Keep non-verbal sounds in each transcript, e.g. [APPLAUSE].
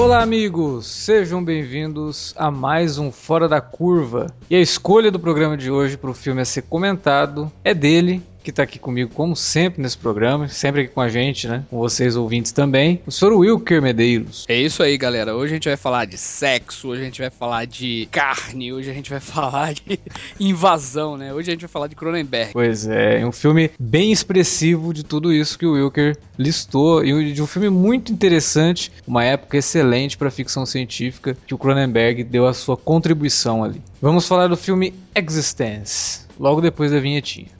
Olá, amigos! Sejam bem-vindos a mais um Fora da Curva. E a escolha do programa de hoje para o filme a ser comentado é dele, que está aqui comigo, como sempre, nesse programa, sempre aqui com a gente, né? Com vocês ouvintes também, o Sr. Wilker Medeiros. É isso aí, galera. Hoje a gente vai falar de sexo, hoje a gente vai falar de carne, hoje a gente vai [LAUGHS] falar de invasão, né? Hoje a gente vai falar de Cronenberg. Pois é, um filme bem expressivo de tudo isso que o Wilker listou e de um filme muito interessante, uma época excelente para ficção científica que o Cronenberg deu a sua contribuição ali. Vamos falar do filme Existence, logo depois da vinhetinha.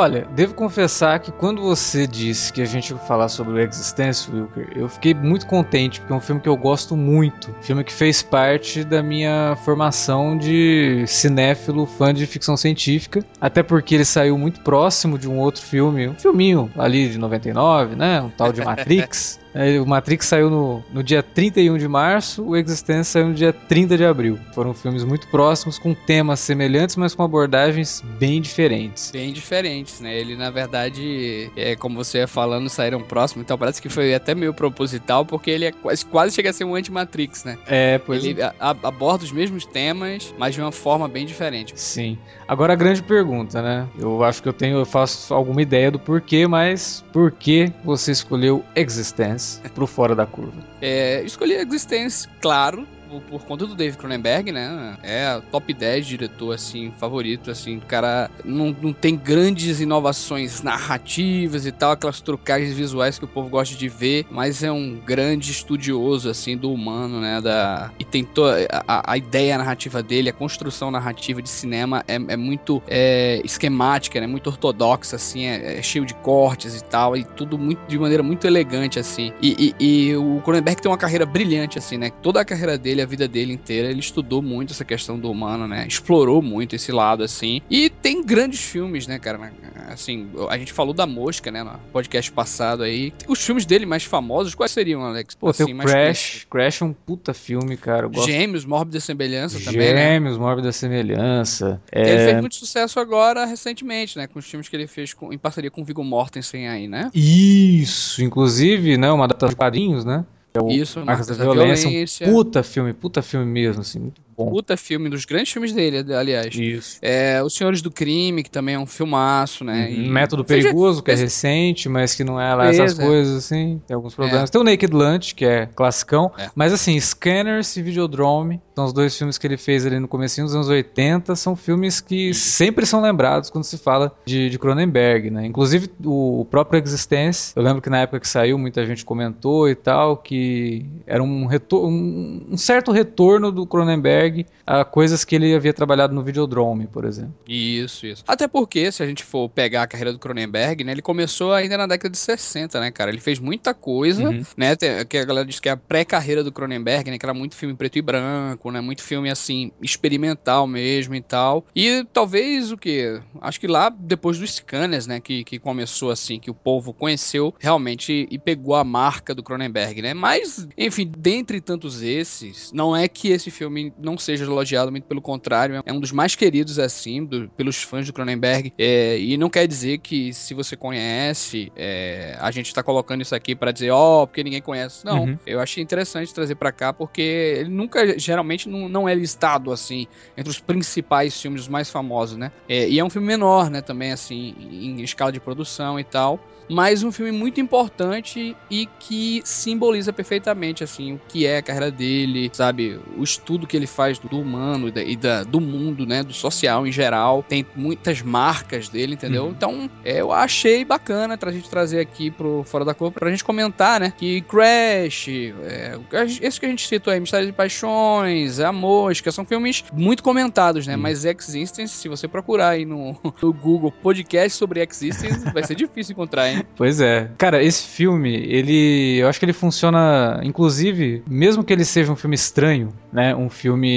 Olha, devo confessar que quando você disse que a gente ia falar sobre o Existence, Wilker, eu fiquei muito contente, porque é um filme que eu gosto muito. Filme que fez parte da minha formação de cinéfilo, fã de ficção científica. Até porque ele saiu muito próximo de um outro filme, um filminho ali de 99, né? Um tal de Matrix. [LAUGHS] O Matrix saiu no, no dia 31 de março, o Existence saiu no dia 30 de abril. Foram filmes muito próximos, com temas semelhantes, mas com abordagens bem diferentes. Bem diferentes, né? Ele, na verdade, é, como você ia falando, saíram próximos, então parece que foi até meio proposital, porque ele é quase, quase chega a ser um anti-Matrix, né? É, pois Ele a- a- aborda os mesmos temas, mas de uma forma bem diferente. Sim. Agora a grande pergunta, né? Eu acho que eu tenho, eu faço alguma ideia do porquê, mas por que você escolheu Existence pro fora da curva? É, escolhi Existence, claro, por, conta do David Cronenberg, né? É top 10 diretor, assim, favorito, assim. O cara não, não tem grandes inovações narrativas e tal, aquelas trocagens visuais que o povo gosta de ver, mas é um grande estudioso, assim, do humano, né? Da, e tentou, a, a ideia narrativa dele, a construção narrativa de cinema é, é muito é, esquemática, né? Muito ortodoxa, assim, é, é cheio de cortes e tal, e tudo muito, de maneira muito elegante, assim. E, e- e o Cronenberg tem uma carreira brilhante, assim, né? Toda a carreira dele, a vida dele inteira, ele estudou muito essa questão do humano, né? Explorou muito esse lado, assim. E tem grandes filmes, né, cara? Assim, a gente falou da Mosca, né, no podcast passado aí. Os filmes dele mais famosos, quais seriam, Alex? Pô, tem assim, o mais Crash. Crash é um puta filme, cara. Eu gosto. Gêmeos, Mórbida Semelhança também, né? Gêmeos, Mórbida Semelhança. Ele É... fez muito sucesso agora, recentemente, né? Com os filmes que ele fez com- em parceria com o Viggo Mortensen aí, né? Isso, inclusive, né? Uma data de quadrinhos, né? É o Isso, Marcas da da Violência. um Violência. puta filme, puta filme mesmo, assim, muito. Puta filme, um dos grandes filmes dele, aliás. Isso. É, Os Senhores do Crime, que também é um filmaço, né? Uhum. E- Método Seja- Perigoso, que é seja- recente, mas que não é lá essas Beleza. coisas, assim. Tem alguns problemas. Tem o Naked Lunch, que é classicão. É. Mas assim, Scanners e Videodrome, são os dois filmes que ele fez ali no comecinho dos anos 80, são filmes que sempre são lembrados quando se fala de, de Cronenberg, né? Inclusive o próprio Existence, eu lembro que na época que saiu, muita gente comentou e tal, que era um, um, um certo retorno do Cronenberg a coisas que ele havia trabalhado no Videodrome, por exemplo. Isso, isso. Até porque, se a gente for pegar a carreira do Cronenberg, né? Ele começou ainda na década de 60, né, cara? Ele fez muita coisa, Uhum. né? Que a galera diz que é a pré-carreira do Cronenberg, né? Que era muito filme preto e branco, né? Muito filme, assim, experimental mesmo e tal. E talvez o que? Acho que lá depois dos Scanners, né? Que, que começou assim, que o povo conheceu realmente e pegou a marca do Cronenberg, né? Mas, enfim, dentre tantos esses, não é que esse filme não seja elogiado, muito pelo contrário, é um dos mais queridos, assim, do, pelos fãs do Cronenberg. É, e não quer dizer que se você conhece, é, a gente tá colocando isso aqui para dizer, ó, oh, porque ninguém conhece. Não, uhum. eu achei interessante trazer para cá, porque ele nunca, geralmente, não, não é listado, assim, entre os principais filmes, os mais famosos, né? É, e é um filme menor, né, também, assim, em escala de produção e tal mas um filme muito importante e que simboliza perfeitamente assim o que é a carreira dele, sabe, o estudo que ele faz do humano e, da, e da, do mundo, né, do social em geral, tem muitas marcas dele, entendeu? Uhum. Então, é, eu achei bacana pra gente trazer aqui pro Fora da Curva pra gente comentar, né, que Crash, é, esse que a gente citou aí, Mistério de Paixões, A Mosca, são filmes muito comentados, né, uhum. mas Existence, se você procurar aí no, [LAUGHS] no Google podcast sobre Existence, vai ser difícil encontrar, hein? [LAUGHS] Pois é. Cara, esse filme, ele. Eu acho que ele funciona, inclusive, mesmo que ele seja um filme estranho, né? Um filme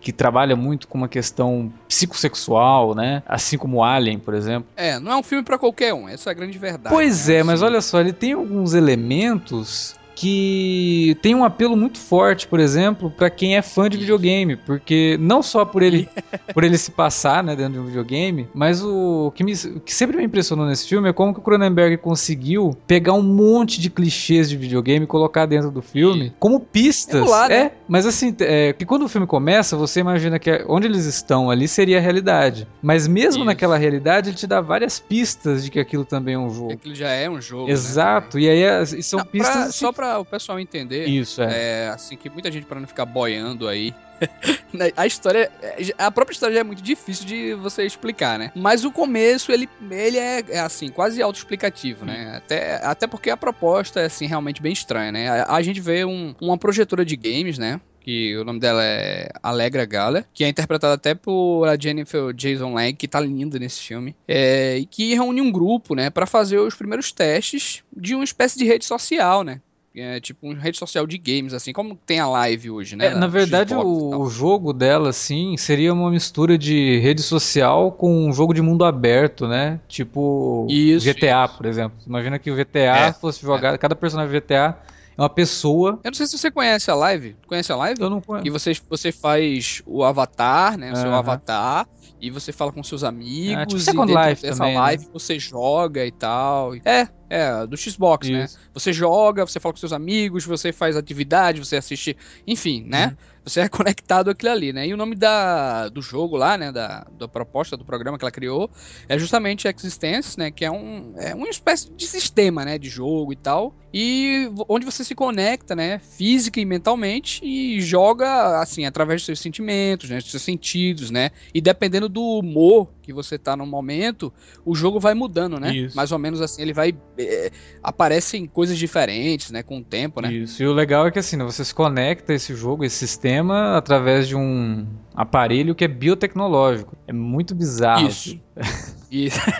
que trabalha muito com uma questão psicossexual, né? Assim como Alien, por exemplo. É, não é um filme para qualquer um, essa é a grande verdade. Pois né? é, mas olha só, ele tem alguns elementos que tem um apelo muito forte, por exemplo, para quem é fã de videogame, porque não só por ele [LAUGHS] por ele se passar, né, dentro de um videogame, mas o que, me, o que sempre me impressionou nesse filme é como que o Cronenberg conseguiu pegar um monte de clichês de videogame e colocar dentro do filme como pistas. É, né? é mas assim, é, que quando o filme começa, você imagina que onde eles estão ali seria a realidade, mas mesmo Isso. naquela realidade ele te dá várias pistas de que aquilo também é um jogo. Aquilo já é um jogo. Né? Exato. Né? E aí são não, pistas pra, só para o pessoal entender. Isso, é. é assim, que muita gente para não ficar boiando aí. [LAUGHS] Né, a história, a própria história já é muito difícil de você explicar, né? Mas o começo, ele, ele é, é assim, quase autoexplicativo, né? Até, até porque a proposta é, assim, realmente bem estranha, né? A, a gente vê um, uma projetora de games, né? que o nome dela é Alegra Gala, que é interpretada até por a Jennifer Jason Leigh, que tá linda nesse filme, é, e que reúne um grupo, né, para fazer os primeiros testes de uma espécie de rede social, né, é tipo uma rede social de games, assim, como tem a live hoje, né? É, na verdade, o, o, jogo dela, assim, seria uma mistura de rede social com um jogo de mundo aberto, né? Tipo isso, GTA, isso. por exemplo. Imagina que o GTA é, fosse jogado, é. cada personagem GTA é uma pessoa. Eu não sei se você conhece a live. Conhece a live? Eu não conheço. E você, você faz o avatar, né? O seu avatar e você fala com seus amigos. Ah, tipo Second Life dessa também, né? live né? você joga e tal. É, é, do Xbox, né? Isso. né? Você joga, você fala com seus amigos, você faz atividade, você assiste, enfim, né? Uhum. Você é [LAUGHS] conectado àquilo ali, né? E o nome da, do jogo lá, né? Da, da proposta do programa que ela criou é justamente Existence, né? Que é, um, é uma espécie de sistema, né? De jogo e tal. E onde você se conecta, né? Física e mentalmente e joga, assim, através dos seus sentimentos, né? Dos seus sentidos, né? E dependendo do humor que você tá no momento, o jogo vai mudando, né? Isso. Mais ou menos assim, ele vai. É, aparecem coisas diferentes, né? Com o tempo, né? Isso. E o legal é que assim, né, você se conecta esse jogo, esse sistema, através de um aparelho que é biotecnológico. É muito bizarro. Isso. [LAUGHS] Isso. [LAUGHS]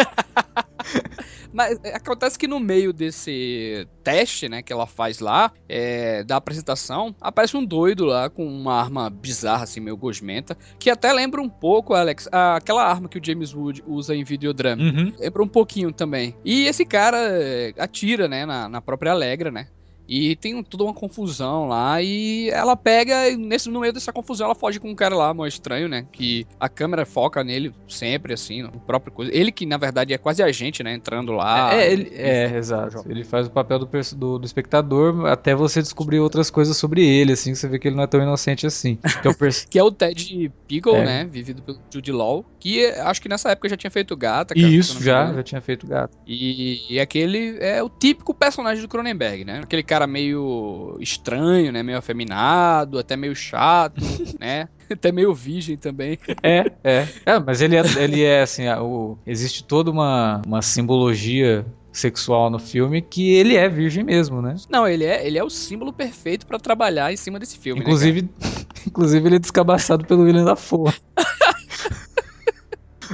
Mas é, acontece que no meio desse teste, né, que ela faz lá, é, da apresentação, aparece um doido lá com uma arma bizarra, assim, meio gosmenta, que até lembra um pouco, Alex, aquela arma que o James Wood usa em videodrama. Uhum. Lembra um pouquinho também. E esse cara é, atira, né, na, na própria Alegra, né? E tem toda uma confusão lá. E ela pega, nesse, no meio dessa confusão, ela foge com um cara lá, mó estranho, né? Que a câmera foca nele sempre, assim, no próprio coisa. Ele que, na verdade, é quase a gente, né? Entrando lá. É, ele, é exato. Ele faz o papel do, do, do, espectador até você descobrir outras coisas sobre ele, assim, você vê que ele não é tão inocente assim. Que é o, [LAUGHS] que é o Ted Pickle, é. né? Vivido pelo Jude Law. Que acho que nessa época já tinha feito Gata. Cara, Isso, já, já tinha feito Gata. E, e aquele é o típico personagem do Cronenberg, né? Aquele cara cara meio estranho, né? Meio afeminado, até meio chato, [LAUGHS] né? Até meio virgem também. É, é. é mas ele é, ele é assim, o, existe toda uma, uma simbologia sexual no filme que ele é virgem mesmo, né? Não, ele é, ele é o símbolo perfeito para trabalhar em cima desse filme. Né, inclusive, né, [LAUGHS] inclusive ele é descabaçado pelo William Dafoe. [LAUGHS]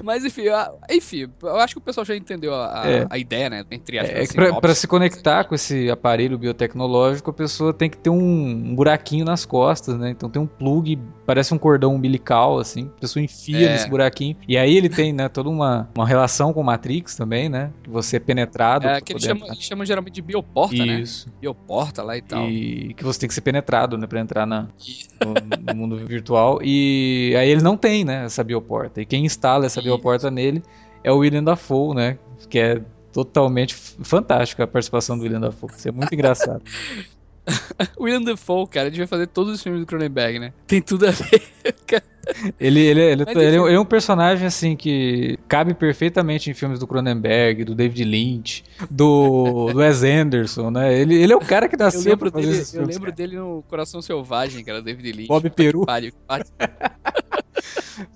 Mas enfim, enfim, eu acho que o pessoal já entendeu a, é. a ideia, né? Entre aspas, é, assim, pra, pra, se conectar com esse aparelho biotecnológico, a pessoa tem que ter um, um, buraquinho nas costas, né? Então tem um plug, parece um cordão umbilical, assim, a pessoa enfia é. nesse buraquinho. E aí ele tem, né, toda uma, uma relação com Matrix também, né? Que você é penetrado. É, que eles chamam, eles chamam geralmente de bioporta, Isso. né? Bioporta lá e tal. E que você tem que ser penetrado, né? Pra entrar na, [LAUGHS] no, no mundo virtual. E aí ele não tem, né, essa bioporta. E quem instala essa bioporta nele é o William Dafoe, né? Que é totalmente fantástico a participação do William Dafoe. Isso é muito engraçado. [LAUGHS] [LAUGHS] William Dafoe, cara, a vai fazer todos os filmes do Cronenberg, né? Tem tudo a ver. [LAUGHS] ele, ele, ele, ele, ele, é um personagem assim que cabe perfeitamente em filmes do Cronenberg, do David Lynch, do, do Wes Anderson, né? Ele, ele é o cara que nasceu eu lembro dele, Eu filmes, lembro cara. dele no Coração Selvagem, cara, David Lynch. Bob Peru.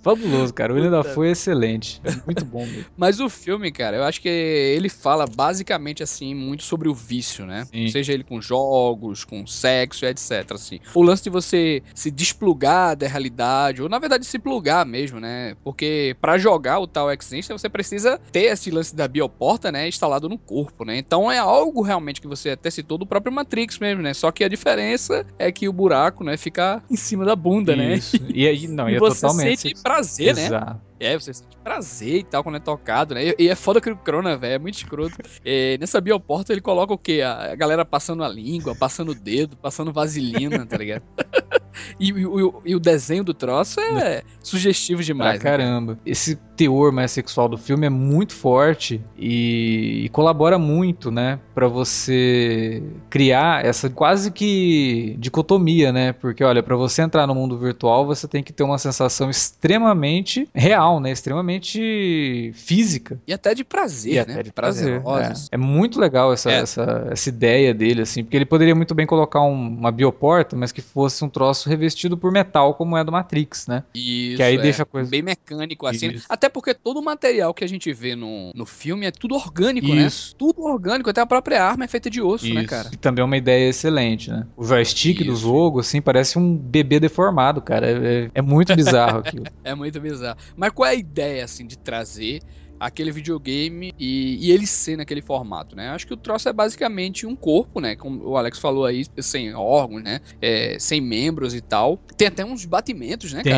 Fabuloso, cara. O William Dafoe é excelente. É muito bom mesmo. [LAUGHS] Mas o filme, cara, eu acho que ele fala basicamente assim muito sobre o vício, né? Sim. Seja ele com jogos, com sexo, etc. Assim. O lance de você se desplugar da realidade, ou na verdade se plugar mesmo, né? Porque para jogar o tal Existence, você precisa ter esse lance da bioporta, né? Instalado no corpo, né? Então é algo realmente que você até citou do próprio Matrix mesmo, né? Só que a diferença é que o buraco, né, fica em cima da bunda, né? Isso. né? E aí, não, [LAUGHS] e, e é totalmente sente prazer, né? Exato. né? É, você sente prazer e tal quando é tocado, né? E, é foda que o Crona, velho, é muito escroto. [LAUGHS] É, nessa bioporta ele coloca o quê? A, galera passando a língua, passando o dedo, passando vaselina, tá ligado? [LAUGHS] E, e, e, o desenho do troço é sugestivo demais. Ah, caramba. Né? Esse teor mais sexual do filme é muito forte e, e colabora muito, né, para você criar essa quase que dicotomia, né? Porque olha, para você entrar no mundo virtual, você tem que ter uma sensação extremamente real, né? Extremamente física. E até de prazer, e né? Até de prazer. É. é. muito legal essa, é. essa, essa ideia dele, assim, porque ele poderia muito bem colocar um, uma bioporta, mas que fosse um troço revestido por metal, como é do Matrix, né? Isso. Que aí é. deixa a coisa. Bem mecânico, assim. Isso. Até porque todo o material que a gente vê no, no filme é tudo orgânico, né? Isso. né? Tudo orgânico, até a própria arma é feita de osso, né, Isso. né, cara? E também é uma ideia excelente, né? O joystick do jogo, assim, parece um bebê deformado, cara. É, é, é muito bizarro [LAUGHS] aquilo. é muito bizarro. Mas qual é a ideia, assim, de trazer aquele videogame e, e, ele ser naquele formato, né? Acho que o troço é basicamente um corpo, né? Como o Alex falou aí, sem órgãos, né? É, sem membros e tal. Tem até uns batimentos, né, tem,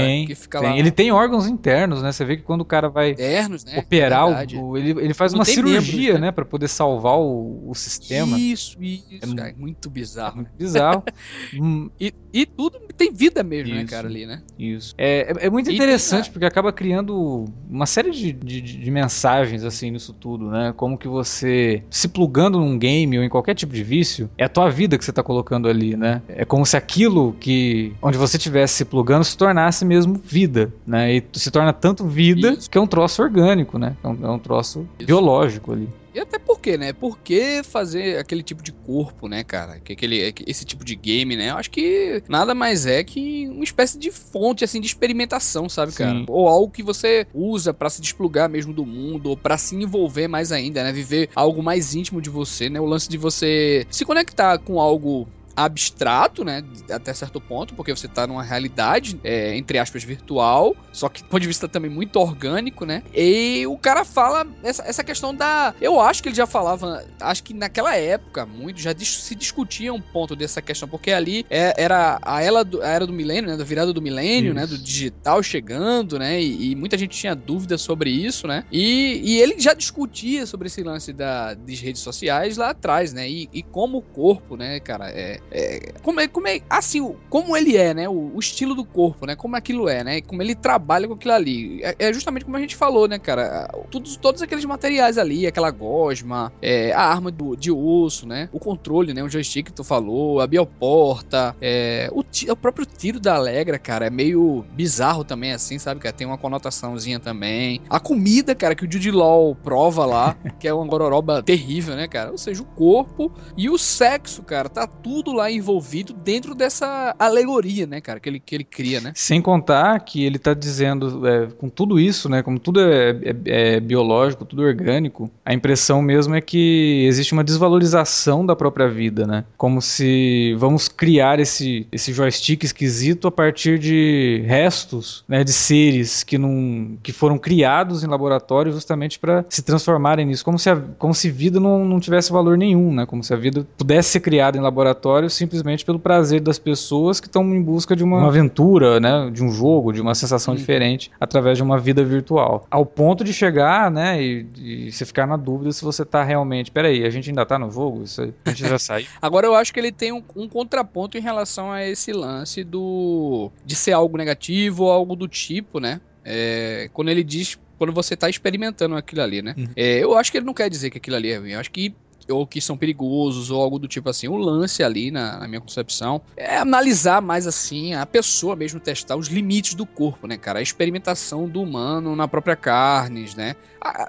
cara? Tem. Lá... Ele tem órgãos internos, né? Você vê que quando o cara vai internos, né? operar, é o, ele, ele faz Não uma cirurgia, membros, né? né? Pra poder salvar o, o sistema. Isso, isso, é cara. Muito bizarro. É muito bizarro. [LAUGHS] Hum. e, e tudo tem vida mesmo, né, isso, né, cara, ali, né? Isso. É, é, é muito interessante porque acaba criando uma série de, de, de mensagens assim nisso tudo, né? Como que você se plugando num game ou em qualquer tipo de vício, é a tua vida que você tá colocando ali, né? É como se aquilo que onde você estivesse se plugando se tornasse mesmo vida, né? E se torna tanto vida Isso. que é um troço orgânico, né? É um, é um troço Isso. biológico ali. E até por quê, né? Por que fazer aquele tipo de corpo, né, cara? Que aquele, esse tipo de game, né? Eu acho que nada mais é que uma espécie de fonte, assim, de experimentação, sabe, Sim. cara? Ou algo que você usa para se desplugar mesmo do mundo, ou pra se envolver mais ainda, né? Viver algo mais íntimo de você, né? O lance de você se conectar com algo abstrato, né, até certo ponto, porque você tá numa realidade, é, entre aspas, virtual, só que do ponto de vista também muito orgânico, né, e o cara fala essa, essa questão da, eu acho que ele já falava, acho que naquela época, muito, já se discutia um ponto dessa questão, porque ali é, era a era, do, a era do milênio, né, da virada do milênio, isso. né, do digital chegando, né, e, e, muita gente tinha dúvidas sobre isso, né, e, e ele já discutia sobre esse lance da, das redes sociais lá atrás, né, e, e como o corpo, né, cara, é, é, como é, como é, assim, como ele é, né? O, o, estilo do corpo, né? Como aquilo é, né? Como ele trabalha com aquilo ali. É, é justamente como a gente falou, né, cara? Todos, todos aqueles materiais ali, aquela gosma, é, a arma do, de osso, né? O controle, né? O joystick que tu falou, a bioporta, é, o, o próprio tiro da Alegra, cara, é meio bizarro também, assim, sabe? Que tem uma conotaçãozinha também. A comida, cara, que o Judy Law prova lá, [LAUGHS] que é uma gororoba terrível, né, cara? Ou seja, o corpo e o sexo, cara, tá tudo lá envolvido dentro dessa alegoria, né, cara, que ele, que ele cria, né? Sem contar que ele tá dizendo, é, com tudo isso, né, como tudo é, é, é, biológico, tudo orgânico, a impressão mesmo é que existe uma desvalorização da própria vida, né? Como se vamos criar esse, esse joystick esquisito a partir de restos, né, de seres que, não, que foram criados em laboratório justamente para se transformarem nisso, como se, a, como se vida não, não tivesse valor nenhum, né? Como se a vida pudesse ser criada em laboratório aleatório simplesmente pelo prazer das pessoas que estão em busca de uma, uma, aventura, né, de um jogo, de uma sensação uhum. diferente através de uma vida virtual. Ao ponto de chegar, né, e, e você ficar na dúvida se você tá realmente, peraí, a gente ainda tá no jogo? Isso, a gente já [LAUGHS] saiu? Agora eu acho que ele tem um, um, contraponto em relação a esse lance do de ser algo negativo ou algo do tipo, né? É, quando ele diz quando você está experimentando aquilo ali, né? Uhum. É, eu acho que ele não quer dizer que aquilo ali é ruim. Eu acho que ou que são perigosos, ou algo do tipo assim. O lance ali, na, na, minha concepção, é analisar mais assim, a pessoa mesmo testar os limites do corpo, né, cara? A experimentação do humano na própria carne, né?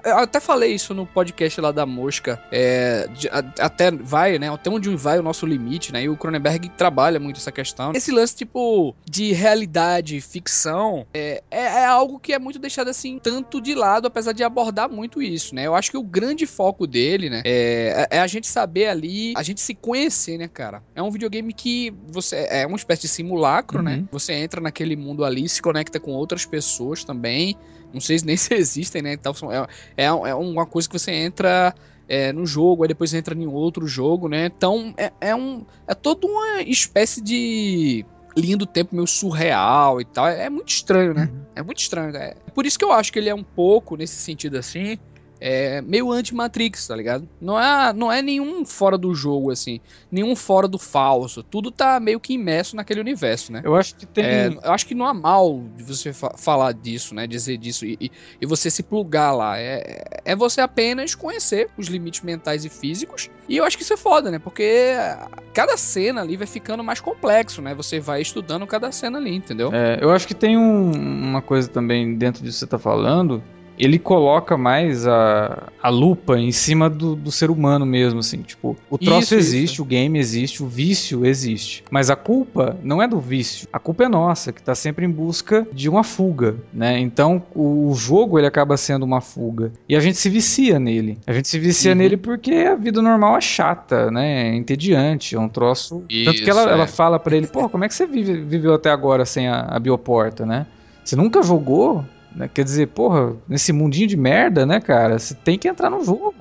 Eu até falei isso no podcast lá da mosca. É, até vai, né? Até onde vai o nosso limite, né? E o Cronenberg trabalha muito essa questão. Esse lance, tipo, de realidade, ficção, é, é, é algo que é muito deixado assim, tanto de lado, apesar de abordar muito isso, né? Eu acho que o grande foco dele, né? É, é a gente saber ali, a gente se conhecer, né, cara? É um videogame que você. É uma espécie de simulacro, né? uhum. né? Você entra naquele mundo ali, se conecta com outras pessoas também. Não sei nem [LAUGHS] se existem, né? Então, é, é, é uma coisa que você entra. É, no jogo, aí depois entra em outro jogo, né? Então é, é, um, é toda uma espécie de linha do tempo meio surreal e tal. É, é muito estranho, né? Uhum. É muito estranho. É. Por isso que eu acho que ele é um pouco, nesse sentido assim, é meio anti-Matrix, tá ligado? Não é, não é nenhum fora do jogo, assim, nenhum fora do falso. Tudo tá meio que imerso naquele universo, né? Eu acho que tem. É, eu acho que não há mal de você fa falar disso, né? Dizer disso e, e, você se plugar lá. É, é você apenas conhecer os limites mentais e físicos. E eu acho que isso é foda, né? Porque cada cena ali vai ficando mais complexo, né? Você vai estudando cada cena ali, entendeu? É, eu acho que tem um, uma coisa também dentro disso que você tá falando ele coloca mais a, a lupa em cima do, do ser humano mesmo, assim, tipo, o troço isso, existe, isso. o game existe, o vício existe, mas a culpa não é do vício, a culpa é nossa, que tá sempre em busca de uma fuga, né? Então, o, o jogo, ele acaba sendo uma fuga, e a gente se vicia nele, a gente se vicia uhum. nele porque a vida normal é chata, né? É entediante, é um troço... Isso, Tanto que ela, é. ela fala para ele, pô, como é que você vive, viveu até agora sem a, a bioporta, né? Você nunca jogou? Né? Quer dizer, porra, nesse mundinho de merda, né, cara? Você tem que entrar no jogo.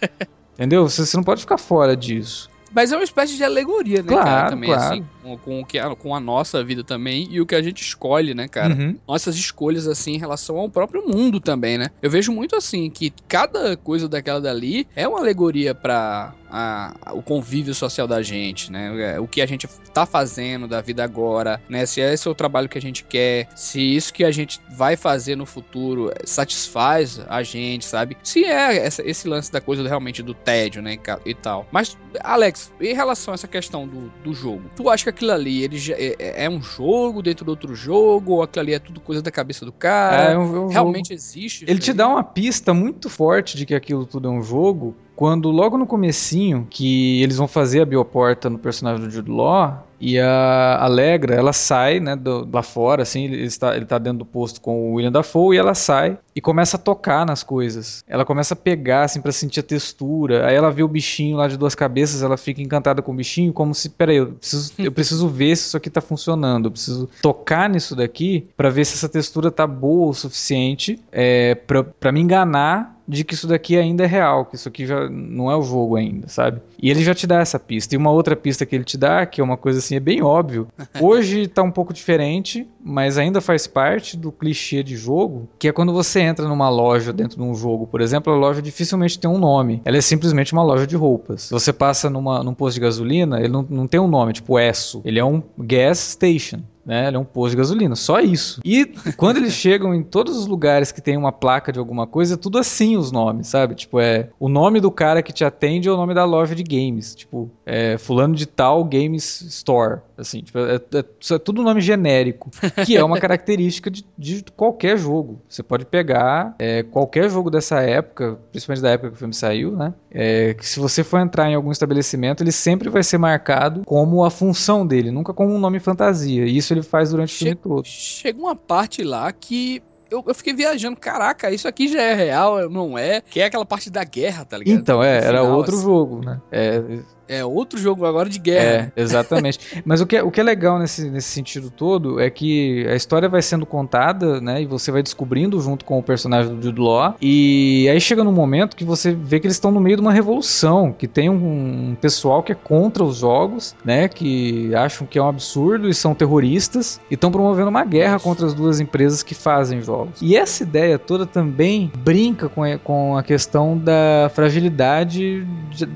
[LAUGHS] Entendeu? Você, você não pode ficar fora disso. Mas é uma espécie de alegoria, né, claro, cara? Também, claro. assim, com, com, que a, com a nossa vida também e o que a gente escolhe, né, cara? Uhum. Nossas escolhas, assim, em relação ao próprio mundo também, né? Eu vejo muito assim que cada coisa daquela dali é uma alegoria para a, o convívio social da gente, né? É, o que a gente tá fazendo da vida agora, né? Se esse é o trabalho que a gente quer, se isso que a gente vai fazer no futuro satisfaz a gente, sabe? Se é essa, esse lance da coisa realmente do tédio, né? E tal. Mas, Alex, em relação a essa questão do, do jogo, tu acha que aquilo ali ele já, é, é, é um jogo dentro de outro jogo? Ou aquilo ali é tudo coisa da cabeça do cara? É, um, um realmente jogo. existe? Ele te dá uma pista muito forte de que aquilo tudo é um jogo quando logo no comecinho que eles vão fazer a bioporta no personagem do Jude Law e a Alegra, ela sai, né, do, lá fora, assim, ele está, ele tá dentro do posto com o William Dafoe e ela sai e começa a tocar nas coisas. Ela começa a pegar, assim, para sentir a textura. Aí ela vê o bichinho lá de duas cabeças, ela fica encantada com o bichinho, como se, peraí, eu preciso, eu preciso ver se isso aqui tá funcionando, eu preciso tocar nisso daqui para ver se essa textura tá boa o suficiente é, para me enganar de que isso daqui ainda é real, que isso aqui já não é o jogo ainda, sabe? E ele já te dá essa pista. E uma outra pista que ele te dá, que é uma coisa assim, é bem óbvio. [LAUGHS] Hoje tá um pouco diferente, mas ainda faz parte do clichê de jogo, que é quando você entra numa loja dentro de um jogo, por exemplo, a loja dificilmente tem um nome. Ela é simplesmente uma loja de roupas. Você passa numa, num posto de gasolina, ele não, não tem um nome, tipo ESSO. Ele é um gas station né? Ele é um posto de gasolina, só isso. E quando eles [LAUGHS] chegam em todos os lugares que tem uma placa de alguma coisa, é tudo assim os nomes, sabe? Tipo, é o nome do cara que te atende é o nome da loja de games. Tipo, é fulano de tal Games Store. Assim, tipo, é, é, é tudo nome genérico, que é uma [LAUGHS] característica de, de qualquer jogo. Você pode pegar é, qualquer jogo dessa época, principalmente da época que o filme saiu, né? É, que se você for entrar em algum estabelecimento, ele sempre vai ser marcado como a função dele, nunca como um nome fantasia. E isso ele faz durante che o filme todo. Chega uma parte lá que eu, eu, fiquei viajando, caraca, isso aqui já é real, não é? Que é aquela parte da guerra, tá ligado? Então, é, era outro assim. jogo, né? É, É outro jogo agora de guerra. É, exatamente. [LAUGHS] Mas o que, é, o que é legal nesse, nesse sentido todo é que a história vai sendo contada, né? E você vai descobrindo junto com o personagem do Jude Law. E aí chega num momento que você vê que eles estão no meio de uma revolução, que tem um, um pessoal que é contra os jogos, né? Que acham que é um absurdo e são terroristas e estão promovendo uma guerra contra as duas empresas que fazem jogos. E essa ideia toda também brinca com a, com a questão da fragilidade de,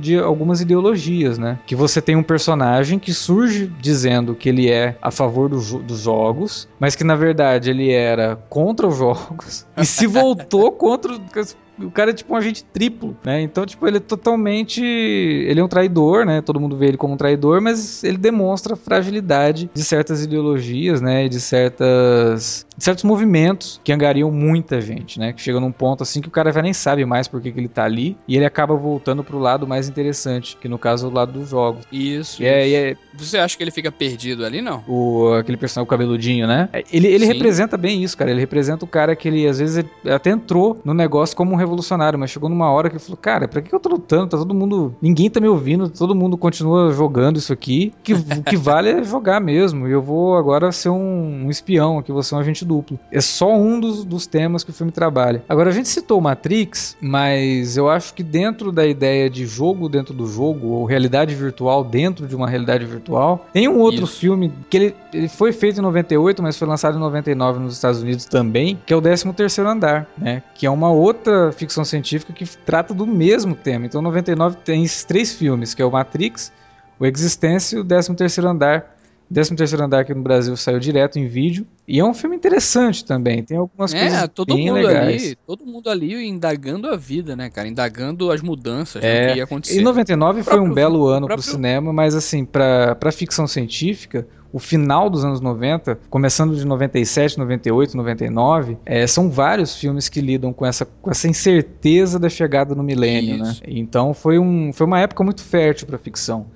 de algumas ideologias, né? Que você tem um personagem que surge dizendo que ele é a favor do, dos jogos, mas que na verdade ele era contra os jogos [LAUGHS] e se voltou contra o cara é tipo um agente triplo, né? Então, tipo, ele é totalmente. Ele é um traidor, né? Todo mundo vê ele como um traidor, mas ele demonstra fragilidade de certas ideologias, né? De certas. De certos movimentos que angariam muita gente, né? Que chega num ponto assim que o cara já nem sabe mais por que, que ele tá ali e ele acaba voltando pro lado mais interessante, que no caso é o lado dos jogos. Isso. E é, e é... Você acha que ele fica perdido ali, não? O, aquele personagem, o cabeludinho, né? Ele, ele representa bem isso, cara. Ele representa o cara que ele, às vezes, até entrou no negócio como um revolucionário, mas chegou numa hora que ele falou: Cara, pra que eu tô lutando? Tá todo mundo. Ninguém tá me ouvindo, todo mundo continua jogando isso aqui. Que, o que vale é jogar mesmo. E eu vou agora ser um, um espião aqui, vou ser um agente duplo. É só um dos, dos temas que o filme trabalha. Agora, a gente citou Matrix, mas eu acho que dentro da ideia de jogo dentro do jogo, ou realidade virtual dentro de uma realidade virtual, tem um outro isso. filme que ele, ele foi feito em 98, mas foi lançado em 99 nos Estados Unidos também, que é o 13 Terceiro Andar, né? Que é uma outra ficção científica que trata do mesmo tema. Então, 99 tem esses três filmes, que é o Matrix, o Existência e o 13 Terceiro Andar. 13 Terceiro Andar aqui no Brasil saiu direto em vídeo. E é um filme interessante também. Tem algumas é, coisas todo bem mundo legais. Ali, todo mundo ali indagando a vida, né, cara? Indagando as mudanças é, que ia acontecer. Em 99 foi um belo ano próprio... pro cinema, mas assim, pra ficção científica, o final dos anos 90, começando de 97, 98, 99, é, são vários filmes que lidam com essa, com essa incerteza da chegada no milênio, né? Então foi, um, foi uma época muito fértil para ficção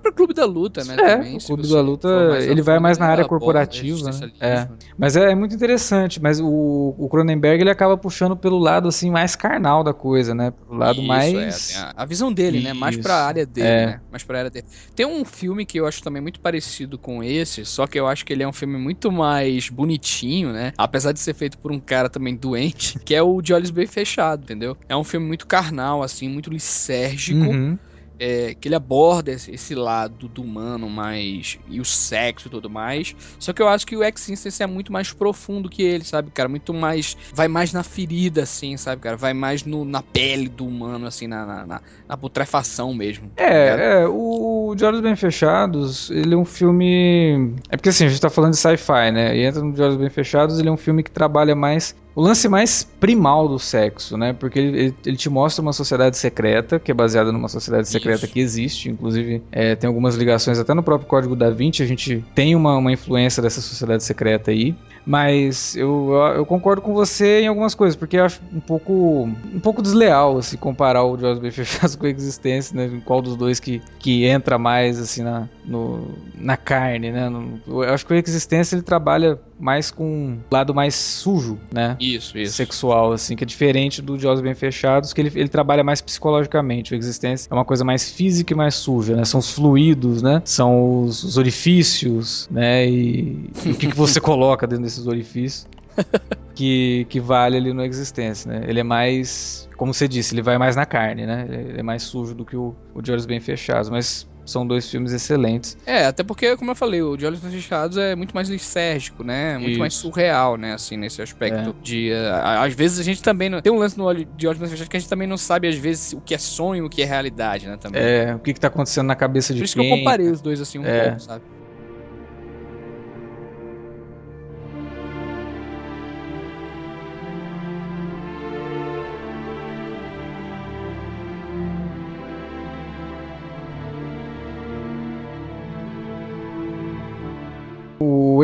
próprio Clube da Luta, né? É, também, o Clube da Luta, ele vai mais na área corporativa, né? É. Mas é, é, muito interessante, mas o, o Cronenberg, ele acaba puxando pelo lado, assim, mais carnal da coisa, né? Pelo lado Isso, mais... É, a, a, visão dele, Isso. né? Mais pra área dele, é. né? Mais pra área dele. Tem um filme que eu acho também muito parecido com esse, só que eu acho que ele é um filme muito mais bonitinho, né? Apesar de ser feito por um cara também doente, [LAUGHS] que é o De Olhos Bem Fechados, entendeu? É um filme muito carnal, assim, muito lisérgico, uhum é, que ele aborda esse, esse, lado do humano mais. e o sexo e tudo mais. Só que eu acho que o X-Instance é muito mais profundo que ele, sabe, cara? Muito mais. vai mais na ferida, assim, sabe, cara? Vai mais no, na pele do humano, assim, na, na, na, na putrefação mesmo. Tá é, é, o De Olhos Bem Fechados, ele é um filme. É porque assim, a gente tá falando de sci-fi, né? E entra no De Olhos Bem Fechados, ele é um filme que trabalha mais o lance mais primal do sexo, né? Porque ele, ele, ele, te mostra uma sociedade secreta, que é baseada numa sociedade secreta Isso. que existe. Inclusive, é, tem algumas ligações até no próprio Código da Vinci. A gente tem uma, uma influência dessa sociedade secreta aí. Mas eu, eu concordo com você em algumas coisas, porque eu acho um pouco, um pouco desleal assim, comparar o Jogos Bem Fechados com a Existência, né? Qual dos dois que, que entra mais assim na, no, na carne, né? No, eu acho que a Existência ele trabalha mais com um lado mais sujo, né? Isso, isso. Sexual, assim, que é diferente do de Olhos Bem Fechados, que ele, ele trabalha mais psicologicamente. O Existência é uma coisa mais física e mais suja, né? São os fluidos, né? São os, os orifícios, né? E, e o que, que você [LAUGHS] coloca dentro desses orifícios. [LAUGHS] que, que vale ali no Existência, né? Ele é mais, como você disse, ele vai mais na carne, né? Ele é mais sujo do que o, o de Olhos Bem Fechados, mas são dois filmes excelentes. É, até porque, como eu falei, o De Olhos Fechados é muito mais lisérgico, né? Muito Isso. mais surreal, né? Assim, nesse aspecto é. de... Uh, às vezes a gente também... Não... Tem um lance no De Olhos Fechados que a gente também não sabe, às vezes, o que é sonho e o que é realidade, né? Também. É, o que que tá acontecendo na cabeça de Por isso quem. que eu comparei os dois, assim, um é. pouco, sabe?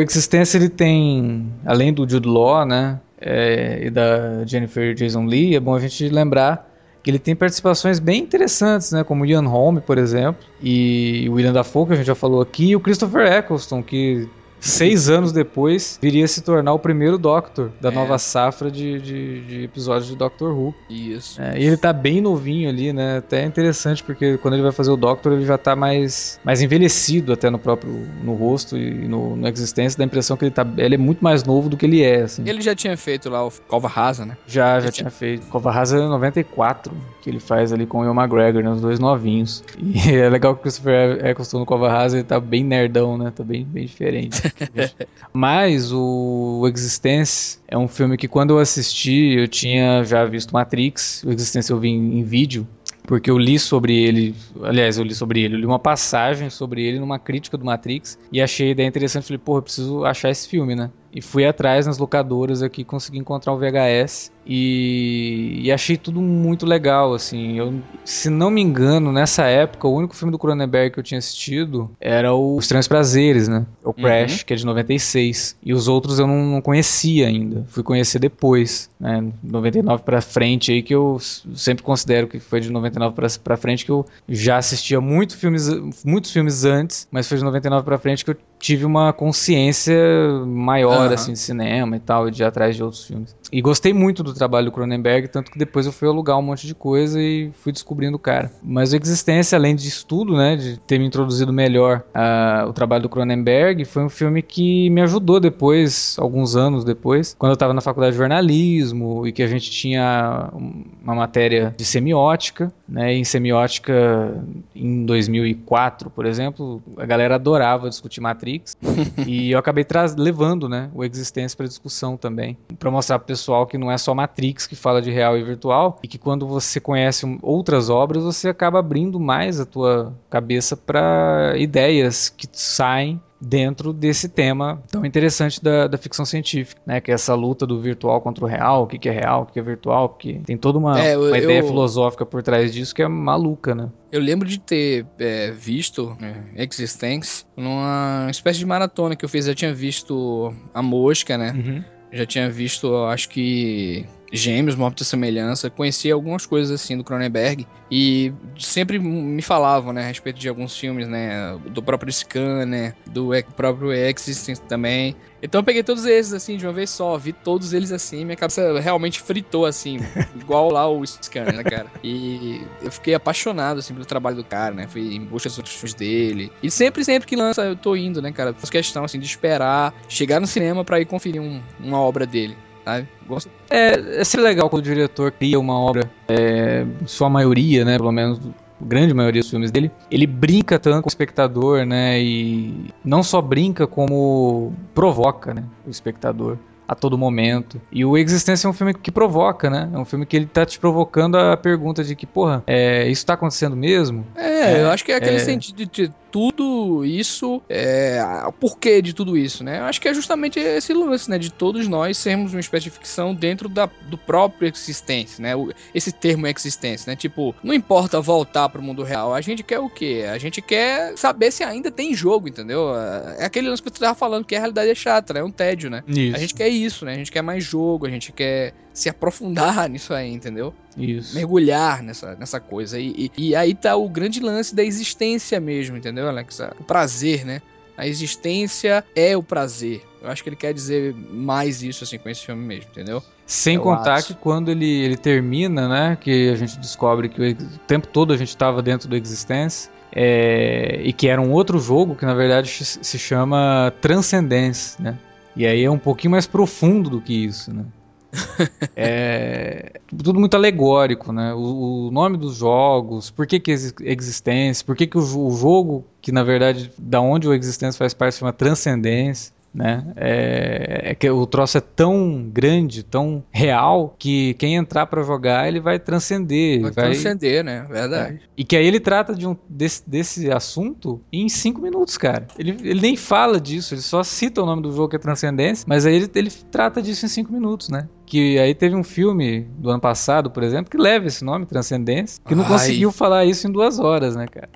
Existência ele tem, além do Jude Law, né, é, e da Jennifer Jason Lee, é bom a gente lembrar que ele tem participações bem interessantes, né, como Ian Holm, por exemplo, e o William Dafoe, que a gente já falou aqui, e o Christopher Eccleston, que seis anos depois, viria a se tornar o primeiro Doctor da é. nova safra de, de, de, episódios de Doctor Who. Isso. É, e ele tá bem novinho ali, né? Até é interessante, porque quando ele vai fazer o Doctor, ele já tá mais, mais envelhecido até no próprio no rosto e no, no Existência, dá a impressão que ele tá. Ele é muito mais novo do que ele é, assim. Ele já tinha feito lá o Cova Rasa, né? Já, já, já tinha, feito. Cova Rasa é 94, que ele faz ali com o Will McGregor, né? Os dois novinhos. E [LAUGHS] é legal que o Christopher Eccleston no Cova Rasa ele tá bem nerdão, né? Tá bem, bem diferente. [LAUGHS] [LAUGHS] Mas o Existence é um filme que quando eu assisti, eu tinha já visto Matrix. O Existence eu vi em, em vídeo porque eu li sobre ele, aliás, eu li sobre ele, eu li uma passagem sobre ele numa crítica do Matrix e achei a ideia interessante, falei, porra, eu preciso achar esse filme, né? E fui atrás nas locadoras aqui, consegui encontrar o VHS e, e, achei tudo muito legal, assim. Eu, se não me engano, nessa época, o único filme do Cronenberg que eu tinha assistido era o Estranhos Prazeres, né? O Crash, uhum. que é de 96. E os outros eu não, não conhecia ainda. Fui conhecer depois, né? 99 pra frente aí, que eu sempre considero que foi de 99 pra, pra frente, que eu já assistia muito filmes, muitos filmes antes, mas foi de 99 pra frente que eu tive uma consciência maior, uhum. assim, de cinema e tal, de ir atrás de outros filmes. E gostei muito do trabalho do Cronenberg, tanto que depois eu fui alugar um monte de coisa e fui descobrindo o cara. Mas o Existência, além de estudo, né, de ter me introduzido melhor uh, o trabalho do Cronenberg, foi um filme que me ajudou depois, alguns anos depois, quando eu estava na faculdade de jornalismo e que a gente tinha uma matéria de semiótica, né, em semiótica em 2004, por exemplo, a galera adorava discutir Matrix. [LAUGHS] E eu acabei levando, né, o Existência para discussão também, para mostrar para pessoal que não é só Matrix que fala de real e virtual. E que quando você conhece outras obras você acaba abrindo mais a tua cabeça para ideias que saem dentro desse tema tão interessante da, da, ficção científica, né? Que é essa luta do virtual contra o real, o que, que é real, o que, que é virtual, porque tem toda uma, é, eu, uma ideia eu, filosófica por trás disso que é maluca, né? Eu lembro de ter é, visto é, Existence numa espécie de maratona que eu fiz. Eu tinha visto A Mosca, né? Uhum já tinha visto, acho que Gêmeos, Morte e Semelhança, conhecia algumas coisas assim do Cronenberg e sempre me falavam, né, a respeito de alguns filmes, né, do próprio Scanner, do próprio Existence também. Então eu peguei todos esses assim de uma vez só, vi todos eles assim, minha cabeça realmente fritou assim, [LAUGHS] igual lá o Scanner, né, cara? E eu fiquei apaixonado assim pelo trabalho do cara, né? Fui em busca dos outros filmes dele. E sempre, sempre que lança, eu tô indo, né, cara? Faço questão assim de esperar chegar no cinema para ir conferir um, uma obra dele. Sabe? Gosto. É, é sempre legal quando o diretor cria uma obra, é, sua maioria, né, pelo menos grande maioria dos filmes dele, ele brinca tanto com o espectador, né? E não só brinca, como provoca, né? O espectador a todo momento. E o Existência é um filme que provoca, né? É um filme que ele tá te provocando a pergunta de que, porra, é, isso tá acontecendo mesmo? É, é eu acho que é aquele é... sentido de tudo isso, é, o porquê de tudo isso, né? Eu acho que é justamente esse lance, né? De todos nós sermos uma espécie de ficção dentro da, do próprio existência, né? O, esse termo existência, né? Tipo, não importa voltar pro mundo real, a gente quer o quê? A gente quer saber se ainda tem jogo, entendeu? É aquele lance que tu tava falando que a realidade é chata, né? É um tédio, né? Isso. A gente quer isso, né? A gente quer mais jogo, a gente quer se aprofundar [LAUGHS] nisso aí, entendeu? Isso. Mergulhar nessa, nessa coisa. E, e, e, aí tá o grande lance da existência mesmo, entendeu, Alex? O prazer, né? A existência é o prazer. Eu acho que ele quer dizer mais isso assim com esse filme mesmo, entendeu? Sem contar acho. que quando ele, ele termina, né? Que a gente descobre que o tempo todo a gente estava dentro do Existence. É, e que era um outro jogo que na verdade se chama Transcendence, né? E aí é um pouquinho mais profundo do que isso, né? É tudo muito alegórico, né? O, o, nome dos jogos, por que que existência, por que que o, o, jogo, que na verdade da onde o existência faz parte, chama transcendência né? É, é, que o troço é tão grande, tão real, que quem entrar para jogar ele vai transcender. Vai, vai transcender, né? Verdade. É. E que aí ele trata de um, desse, desse assunto em cinco minutos, cara. Ele, ele nem fala disso, ele só cita o nome do jogo que é Transcendência, mas aí ele, ele trata disso em cinco minutos, né? Que aí teve um filme do ano passado, por exemplo, que leva esse nome, Transcendência, que não Ai. conseguiu falar isso em duas horas, né, cara?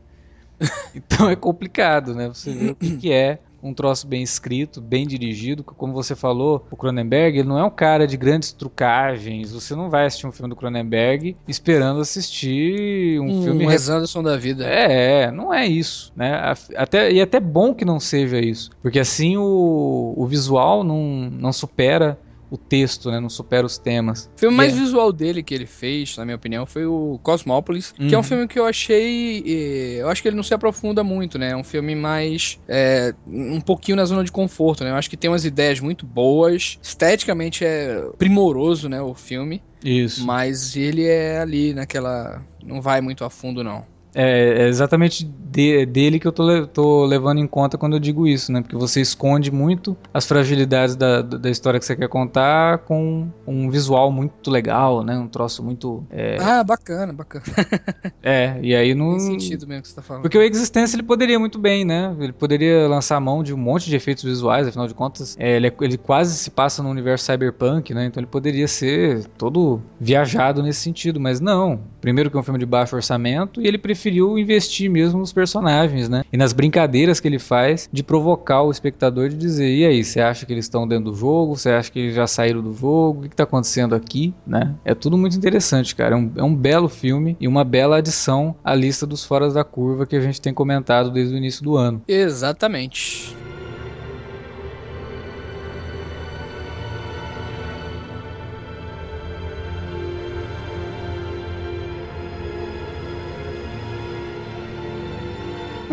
[LAUGHS] Então é complicado, né? Você vê o que, que é um troço bem escrito, bem dirigido. Como você falou, o Cronenberg ele não é um cara de grandes trucagens. Você não vai assistir um filme do Cronenberg esperando assistir um, Um filme Wes Anderson da vida. é, não é isso, né? Até, e é até bom que não seja isso, porque assim o, o visual não, não supera o texto, né? Não supera os temas. O filme mais é- visual dele que ele fez, na minha opinião, foi o Cosmópolis, que é um Uhum. filme que eu achei. eh, Eu acho que ele não se aprofunda muito, né? É um filme mais. é, um pouquinho na zona de conforto, né? Eu acho que tem umas ideias muito boas. Esteticamente é primoroso, né? O filme. Isso. Mas ele é ali naquela. Não vai muito a fundo, não. É, é exatamente de- dele que eu tô, tô levando em conta quando eu digo isso, né? Porque você esconde muito as fragilidades da, da história que você quer contar com um visual muito legal, né? Um troço muito. É, Ah, bacana, bacana. [LAUGHS] é, e aí não. Tem sentido mesmo que você tá falando. Porque o Existência ele poderia muito bem, né? Ele poderia lançar mão de um monte de efeitos visuais, afinal de contas, é, ele, é- ele quase se passa no universo cyberpunk, né? Então ele poderia ser todo viajado nesse sentido, mas não. Primeiro que é um filme de baixo orçamento e ele preferiu investir mesmo nos personagens, né? E nas brincadeiras que ele faz de provocar o espectador de dizer: e aí, você acha que eles estão dentro do jogo? Você acha que eles já saíram do jogo? O que, que tá acontecendo aqui, né? É tudo muito interessante, cara. É um, é um belo filme e uma bela adição à lista dos foras da curva que a gente tem comentado desde o início do ano. Exatamente.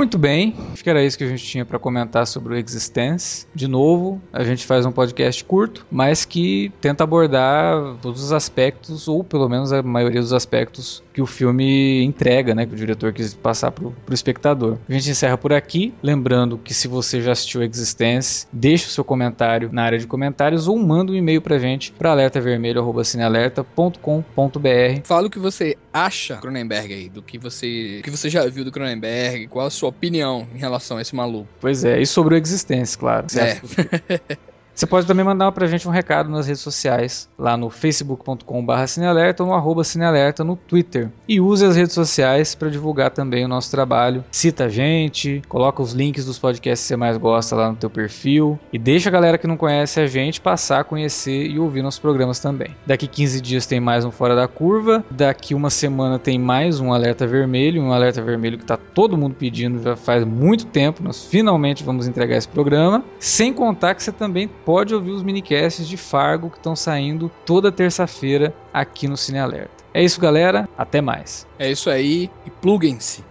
Muito bem, que era isso que a gente tinha para comentar sobre o Existence. De novo, a gente faz um podcast curto, mas que tenta abordar todos os aspectos, ou pelo menos a maioria dos aspectos que o filme entrega, né, que o diretor quis passar pro, pro espectador. A gente encerra por aqui, lembrando que se você já assistiu Existence, deixe o seu comentário na área de comentários ou manda um e-mail pra gente para alertavermelho@cinealerta.com.br. Fala o que você acha do Cronenberg aí, do que você, o que você já viu do Cronenberg, qual a sua opinião em relação a esse maluco. Pois é, e sobre o Existence, claro. É. [LAUGHS] Você pode também mandar pra gente um recado nas redes sociais, lá no facebook.com.br cinealerta ou no arroba cinealerta no Twitter. E use as redes sociais para divulgar também o nosso trabalho. Cita a gente, coloca os links dos podcasts que você mais gosta lá no teu perfil e deixa a galera que não conhece a gente passar a conhecer e ouvir nossos programas também. Daqui 15 dias tem mais um Fora da Curva, daqui uma semana tem mais um Alerta Vermelho, um Alerta Vermelho que tá todo mundo pedindo já faz muito tempo, nós finalmente vamos entregar esse programa, sem contar que você também pode ouvir os minicasts de Fargo que estão saindo toda terça-feira aqui no Cine Alerta. É isso, galera. Até mais. É isso aí, e pluguem-se.